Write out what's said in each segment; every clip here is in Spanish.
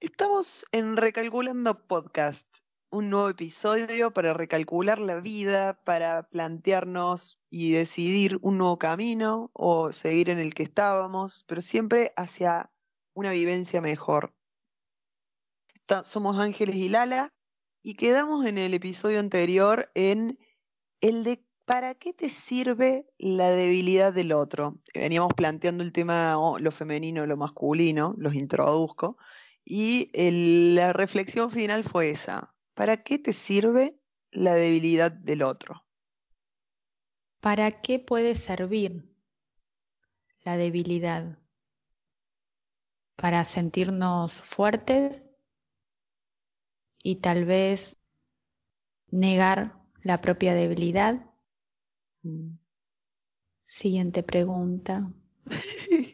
Estamos en Recalculando Podcast, un nuevo episodio para recalcular la vida, para plantearnos y decidir un nuevo camino o seguir en el que estábamos, pero siempre hacia una vivencia mejor. somos Ángeles y Lala y quedamos en el episodio anterior en el de ¿para qué te sirve la debilidad del otro? Veníamos planteando el tema lo femenino, lo masculino, los introduzco. Y la reflexión final fue esa. ¿Para qué te sirve la debilidad del otro? ¿Para qué puede servir la debilidad? Para sentirnos fuertes y tal vez negar la propia debilidad. Mm. Siguiente pregunta.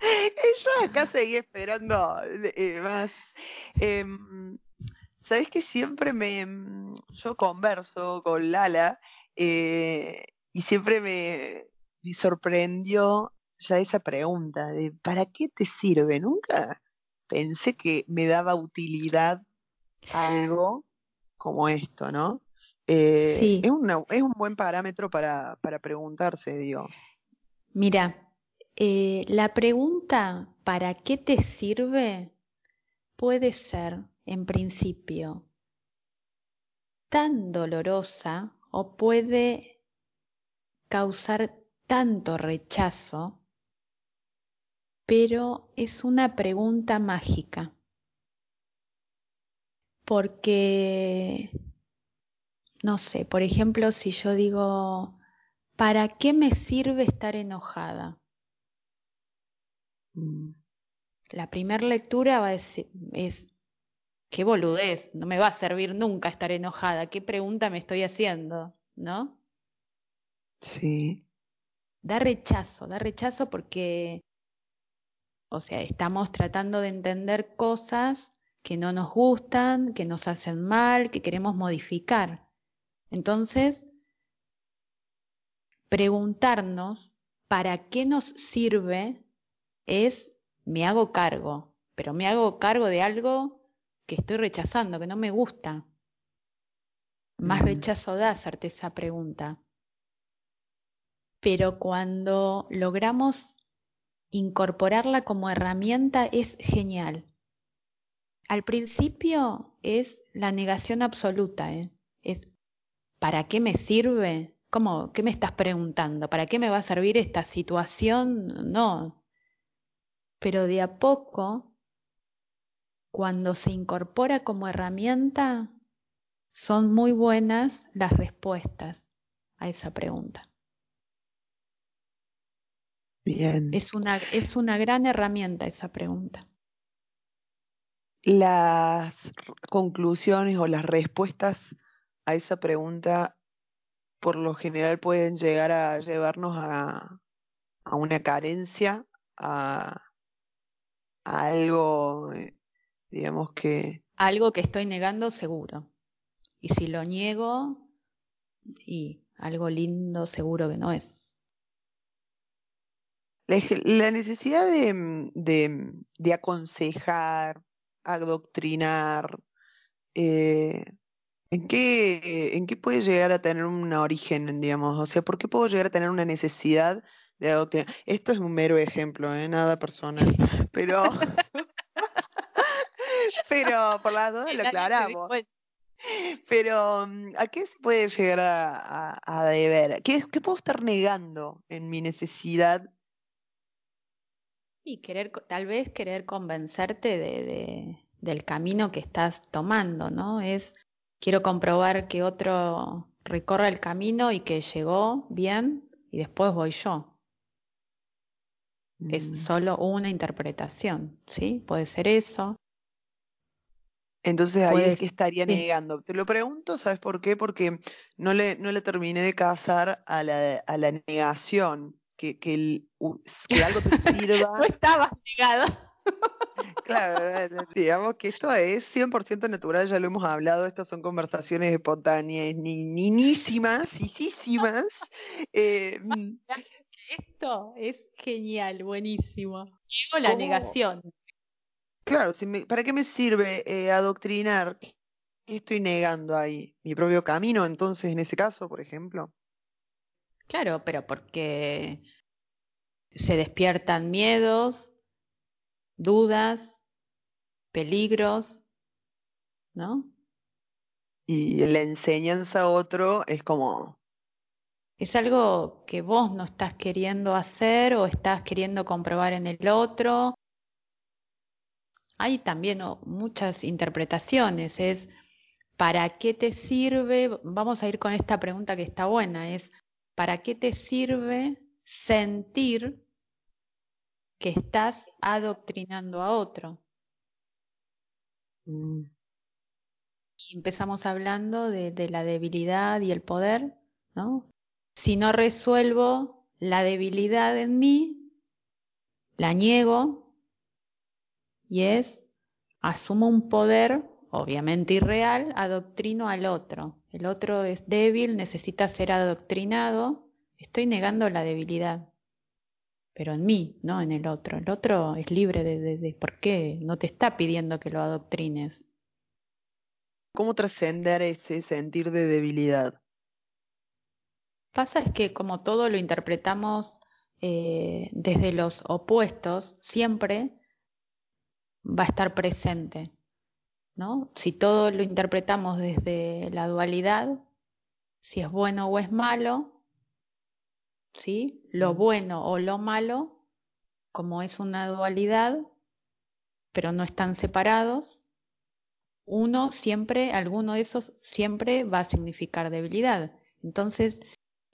Yo acá seguí esperando eh, más. Eh, Sabes que siempre me. Mm, yo converso con Lala eh, y siempre me, sorprendió ya esa pregunta de ¿para qué te sirve? Nunca pensé que me daba utilidad algo como esto, ¿no? Eh, sí. es, una, es un buen parámetro para, para preguntarse, digo. Mira, eh, la pregunta ¿para qué te sirve? puede ser, en principio, tan dolorosa o puede causar tanto rechazo, pero es una pregunta mágica. Porque, no sé, por ejemplo, si yo digo, ¿para qué me sirve estar enojada? Mm. La primera lectura va a decir, es, qué boludez, no me va a servir nunca estar enojada, qué pregunta me estoy haciendo, ¿no? Sí. Da rechazo, da rechazo porque, o sea, estamos tratando de entender cosas que no nos gustan, que nos hacen mal, que queremos modificar. Entonces, preguntarnos para qué nos sirve es me hago cargo, pero me hago cargo de algo que estoy rechazando, que no me gusta. Más rechazo da hacerte esa pregunta. Pero cuando logramos incorporarla como herramienta es genial. Al principio es la negación absoluta, ¿eh? es ¿para qué me sirve? ¿Cómo? ¿Qué me estás preguntando? ¿Para qué me va a servir esta situación? No, pero de a poco, cuando se incorpora como herramienta, son muy buenas las respuestas a esa pregunta. Bien. Es una, es una gran herramienta esa pregunta. Las conclusiones o las respuestas a esa pregunta por lo general pueden llegar a llevarnos a, a una carencia, a, algo, eh, digamos que... Algo que estoy negando seguro. Y si lo niego, y algo lindo seguro que no es. La, necesidad de, mm, de, de, aconsejar, adoctrinar, eh, ¿en, qué, ¿en qué puede llegar a tener un origen, digamos? O sea, ¿por qué puedo llegar a tener una necesidad esto es un mero ejemplo, ¿eh? nada personal, pero pero por las dos lo aclaramos. Pero, mm, ¿a qué se puede llegar a, deber? ¿Qué, ¿Qué, puedo estar negando en mi necesidad? Y querer, tal vez querer convencerte de, de, del camino que estás tomando, ¿no? Es, quiero comprobar que otro recorre el camino y que llegó bien y después voy yo es mm. solo una interpretación, ¿sí? Puede ser eso. Entonces ahí es que estaría negando. Te lo pregunto, ¿sabes por qué? Porque no le, no le terminé de casar a la, a la negación, que, que, el, que algo te sirva. no estabas negado. claro, digamos que esto es 100% natural, ya lo hemos hablado, estas son conversaciones espontáneas, ni, ninísimas, Eh, mm, esto es genial, buenísimo. Digo la negación. Claro, si ¿para qué me sirve eh, adoctrinar? ¿Qué estoy negando ahí? ¿Mi propio camino entonces en ese caso, por ejemplo? Claro, pero porque se despiertan miedos, dudas, peligros, ¿no? Y la enseñanza a otro es como... Es algo que vos no estás queriendo hacer o estás queriendo comprobar en el otro. Hay también muchas interpretaciones. Es, ¿para qué te sirve? Vamos a ir con esta pregunta que está buena. Es, ¿para qué te sirve sentir que estás adoctrinando a otro? Mm. Y empezamos hablando de, de, la debilidad y el poder, ¿no? Si no resuelvo la debilidad en mí, la niego y es, asumo un poder, obviamente irreal, adoctrino al otro. El otro es débil, necesita ser adoctrinado, estoy negando la debilidad pero en mí, no en el otro. El otro es libre de, de, por qué, no te está pidiendo que lo adoctrines. ¿Cómo trascender ese sentir de debilidad? Pasa es que como todo lo interpretamos eh, desde los opuestos, siempre va a estar presente. ¿no? Si todo lo interpretamos desde la dualidad, si es bueno o es malo, ¿sí? Lo bueno o lo malo, como es una dualidad, pero no están separados, uno siempre, alguno de esos siempre va a significar debilidad. Entonces,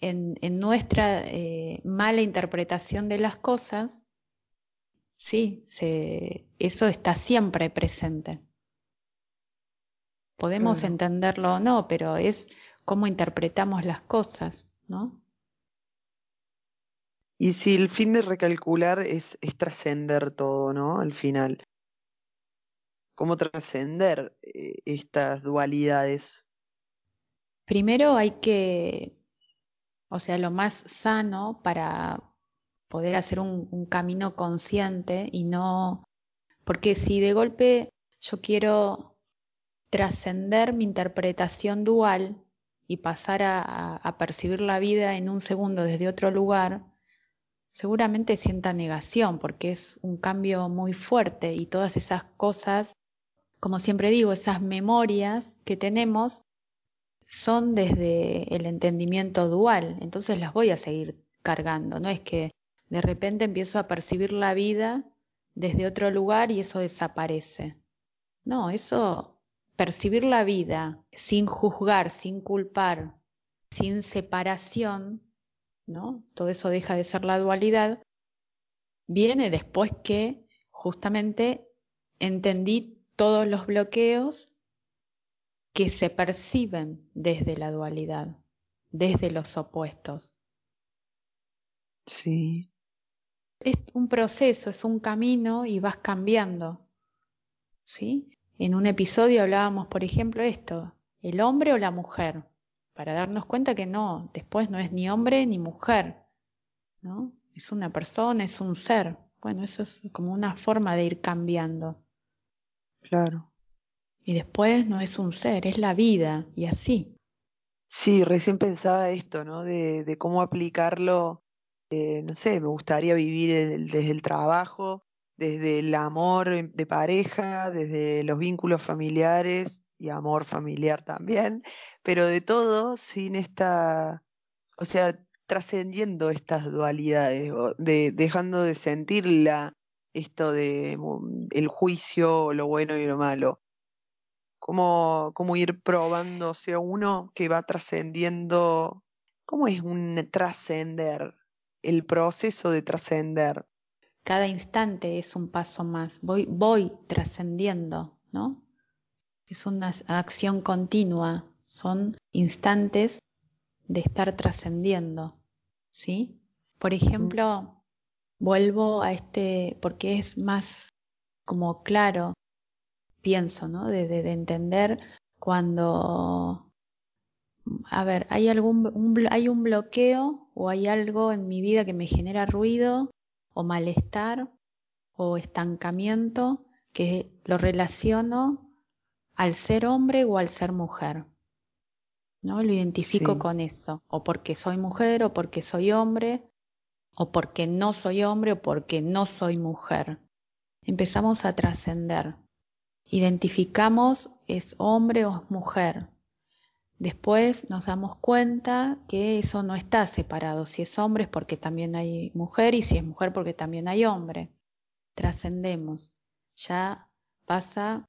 en, en nuestra eh, mala interpretación de las cosas, sí, se, eso está siempre presente. Podemos entenderlo o no, pero es cómo interpretamos las cosas, ¿no? Y si el fin de recalcular es, es trascender todo, ¿no? Al final. ¿Cómo trascender eh, estas dualidades? Primero hay que, o sea, lo más sano para poder hacer un, camino consciente y no, porque si de golpe yo quiero trascender mi interpretación dual y pasar a, a percibir la vida en un segundo desde otro lugar, seguramente sienta negación porque es un cambio muy fuerte y todas esas cosas, como siempre digo, esas memorias que tenemos son desde el entendimiento dual, entonces las voy a seguir cargando, no es que de repente empiezo a percibir la vida desde otro lugar y eso desaparece. No, eso, percibir la vida sin juzgar, sin culpar, sin separación, ¿no? Todo eso deja de ser la dualidad, viene después que justamente entendí todos los bloqueos que se perciben desde la dualidad, desde los opuestos. Sí. Es un proceso, es un camino y vas cambiando. ¿Sí? En un episodio hablábamos, por ejemplo, esto, el hombre o la mujer para darnos cuenta que no, después no es ni hombre ni mujer, ¿no? Es una persona, es un ser. Bueno, eso es como una forma de ir cambiando. Claro. Y después no es un ser, es la vida, y así. Sí, recién pensaba esto, ¿no? De, de cómo aplicarlo, eh, no sé, me gustaría vivir desde el trabajo, desde el amor de pareja, desde los vínculos familiares y amor familiar también, pero de todo sin esta, o sea, trascendiendo estas dualidades, de, dejando de sentir la, esto de mm, el juicio, lo bueno y lo malo. Cómo, cómo ir probándose a uno que va trascendiendo, ¿cómo es un trascender? El proceso de trascender. Cada instante es un paso más, voy, voy trascendiendo, ¿no? Es una acción continua, son instantes de estar trascendiendo, ¿sí? Por ejemplo, vuelvo a este, porque es más como claro, pienso, ¿no? De, de, entender cuando, a ver, hay algún, un, hay un bloqueo o hay algo en mi vida que me genera ruido o malestar o estancamiento que lo relaciono al ser hombre o al ser mujer. ¿No? Lo identifico con eso, o porque soy mujer, o porque soy hombre, o porque no soy hombre, o porque no soy mujer. Empezamos a trascender. Identificamos es hombre o es mujer. Después nos damos cuenta que eso no está separado. Si es hombre es porque también hay mujer y si es mujer porque también hay hombre. Trascendemos. Ya pasa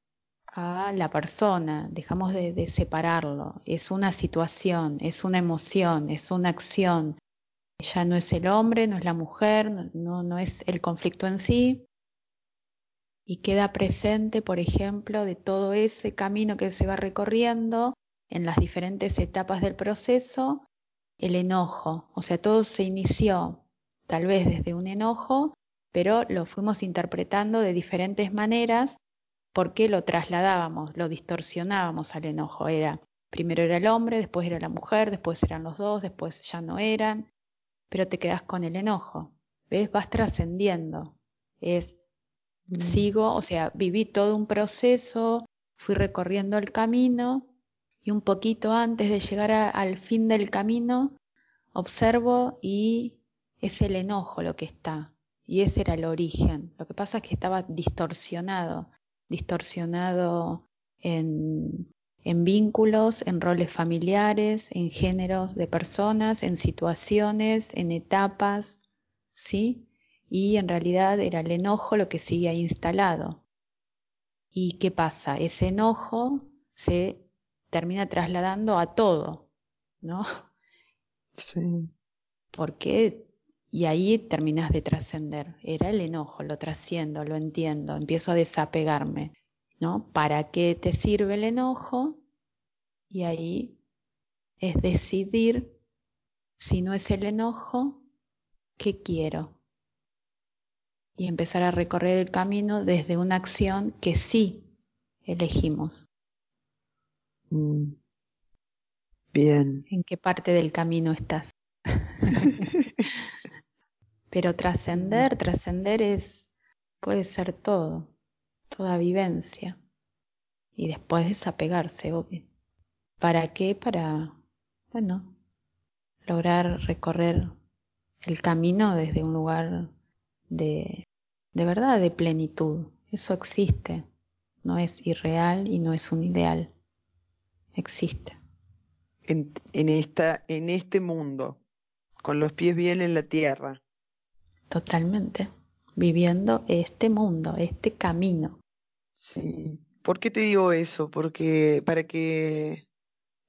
a la persona, dejamos de, separarlo. Es una situación, es una emoción, es una acción. Ya no es el hombre, no es la mujer, no, no es el conflicto en sí. Y queda presente, por ejemplo, de todo ese camino que se va recorriendo en las diferentes etapas del proceso, el enojo. O sea, todo se inició tal vez desde un enojo, pero lo fuimos interpretando de diferentes maneras porque lo trasladábamos, lo distorsionábamos al enojo. Era, primero era el hombre, después era la mujer, después eran los dos, después ya no eran, pero te quedas con el enojo. ¿Ves? Vas trascendiendo. Es, mm. sigo, o sea, viví todo un proceso, fui recorriendo el camino y un poquito antes de llegar al fin del camino, observo y es el enojo lo que está. Y ese era el origen. Lo que pasa es que estaba distorsionado distorsionado en, en vínculos, en roles familiares, en géneros de personas, en situaciones, en etapas, ¿sí? Y en realidad era el enojo lo que sigue instalado. ¿Y qué pasa? Ese enojo se termina trasladando a todo, ¿no? Sí. Porque y ahí terminas de trascender. Era el enojo, lo trasciendo, lo entiendo, empiezo a desapegarme, ¿no? ¿Para qué te sirve el enojo? Y ahí es decidir, si no es el enojo, ¿qué quiero? Y empezar a recorrer el camino desde una acción que sí elegimos. Mm. Bien. ¿En qué parte del camino estás? Pero trascender, trascender es, puede ser todo, toda vivencia. Y después desapegarse, obvio. ¿Para qué? Para, bueno, lograr recorrer el camino desde un lugar de, de verdad, de plenitud. Eso existe. No es irreal y no es un ideal. Existe. En, en, esta, en este mundo, con los pies bien en la tierra, Totalmente. Viviendo este mundo, este camino. Sí. ¿Por qué te digo eso? Porque para que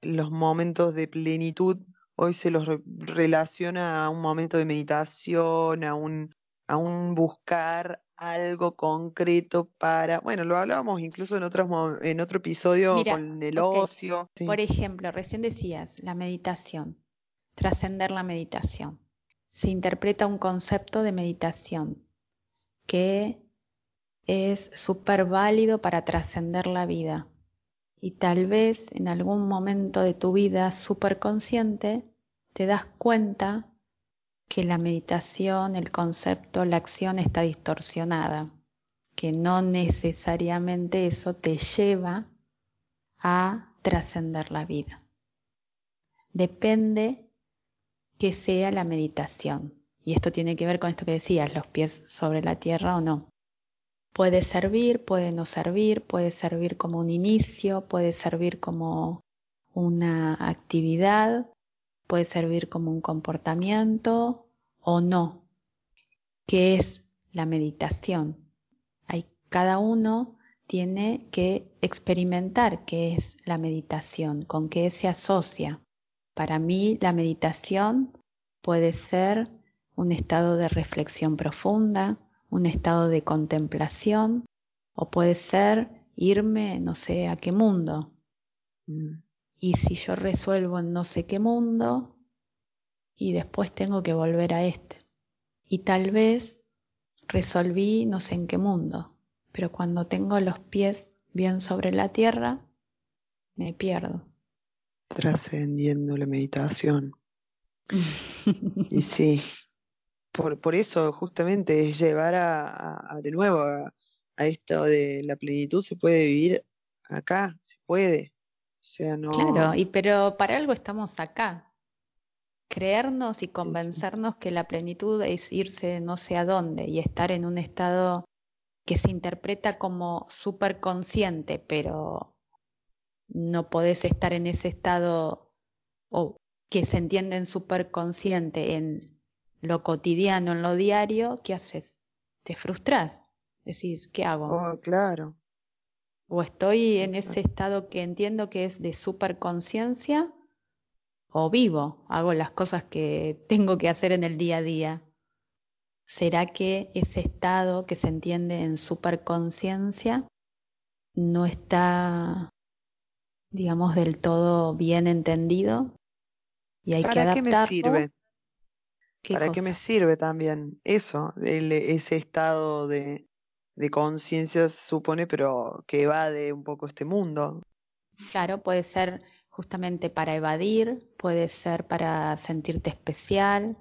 los momentos de plenitud hoy se los relaciona a un momento de meditación, a un, a un buscar algo concreto para, bueno, lo hablábamos incluso en otros en otro episodio con el ocio. Por ejemplo, recién decías la meditación, trascender la meditación se interpreta un concepto de meditación que es súper válido para trascender la vida. Y tal vez en algún momento de tu vida súper consciente te das cuenta que la meditación, el concepto, la acción está distorsionada, que no necesariamente eso te lleva a trascender la vida. Depende que sea la meditación. Y esto tiene que ver con esto que decías, los pies sobre la tierra o no. Puede servir, puede no servir, puede servir como un inicio, puede servir como una actividad, puede servir como un comportamiento o no. ¿Qué es la meditación? Hay, cada uno tiene que experimentar qué es la meditación, con qué se asocia. Para mí la meditación puede ser un estado de reflexión profunda, un estado de contemplación, o puede ser irme no sé a qué mundo. Mm. Y si yo resuelvo en no sé qué mundo, y después tengo que volver a este. Y tal vez resolví no sé en qué mundo, pero cuando tengo los pies bien sobre la tierra, me pierdo trascendiendo la meditación. y sí, por, por eso justamente es llevar a, de nuevo a esto de la plenitud se puede vivir acá, se puede. O sea, no. Claro, y pero para algo estamos acá. Creernos y convencernos que la plenitud es irse no sé a dónde y estar en un estado que se interpreta como superconsciente, pero no podés estar en ese estado o que se entiende en superconsciente en lo cotidiano, en lo diario, ¿qué haces? Te frustras. Decís, ¿qué hago? Oh, claro. O estoy en ese estado que entiendo que es de superconciencia, o vivo, hago las cosas que tengo que hacer en el día a día. ¿Será que ese estado que se entiende en superconciencia no está, digamos, del todo bien entendido? Y hay que adaptarlo. qué me sirve? ¿Para qué me sirve también eso, ese estado de, de conciencia, supone, pero que evade un poco este mundo? Claro, puede ser justamente para evadir, puede ser para sentirte especial.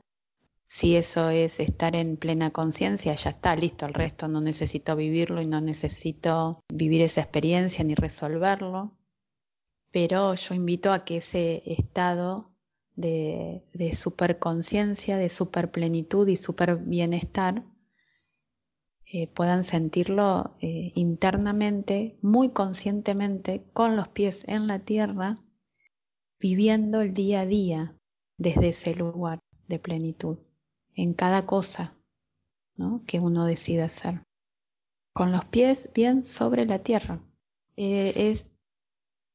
Si eso es estar en plena conciencia, ya está, listo, el resto no necesito vivirlo y no necesito vivir esa experiencia ni resolverlo. Pero yo invito a que ese estado de, de superconciencia, de superplenitud y super bienestar, eh, puedan sentirlo eh, internamente, muy conscientemente, con los pies en la tierra, viviendo el día a día desde ese lugar de plenitud, en cada cosa ¿no? que uno decida hacer. Con los pies bien sobre la tierra. Eh, es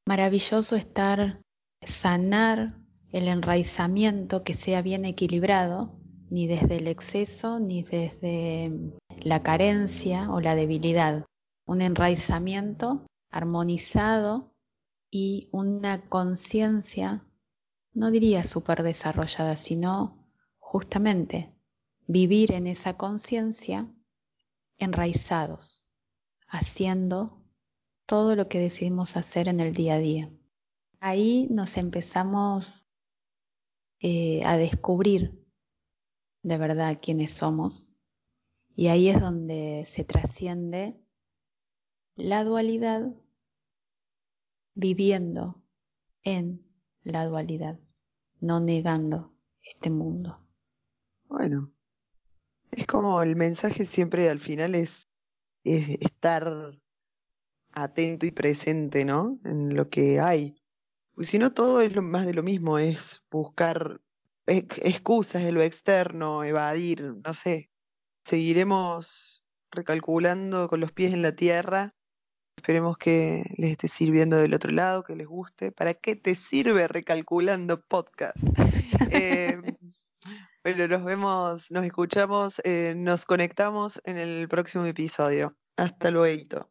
maravilloso estar, sanar el enraizamiento que sea bien equilibrado, ni desde el exceso ni desde la carencia o la debilidad. Un enraizamiento armonizado y una conciencia, no diría súper desarrollada, sino justamente vivir en esa conciencia enraizados, haciendo todo lo que decidimos hacer en el día a día. Ahí nos empezamos eh, a descubrir de verdad quiénes somos. Y ahí es donde se trasciende la dualidad viviendo en la dualidad, no negando este mundo. Bueno, es como el mensaje siempre al final es, es estar atento y presente, ¿no? En lo que hay. Pues si no, todo es lo más de lo mismo, es buscar excusas de lo externo, evadir, no sé. Seguiremos recalculando con los pies en la tierra. Esperemos que les esté sirviendo del otro lado, que les guste. ¿Para qué te sirve recalculando podcast? eh, bueno, nos vemos, nos escuchamos, eh, nos conectamos en el próximo episodio. Hasta luego.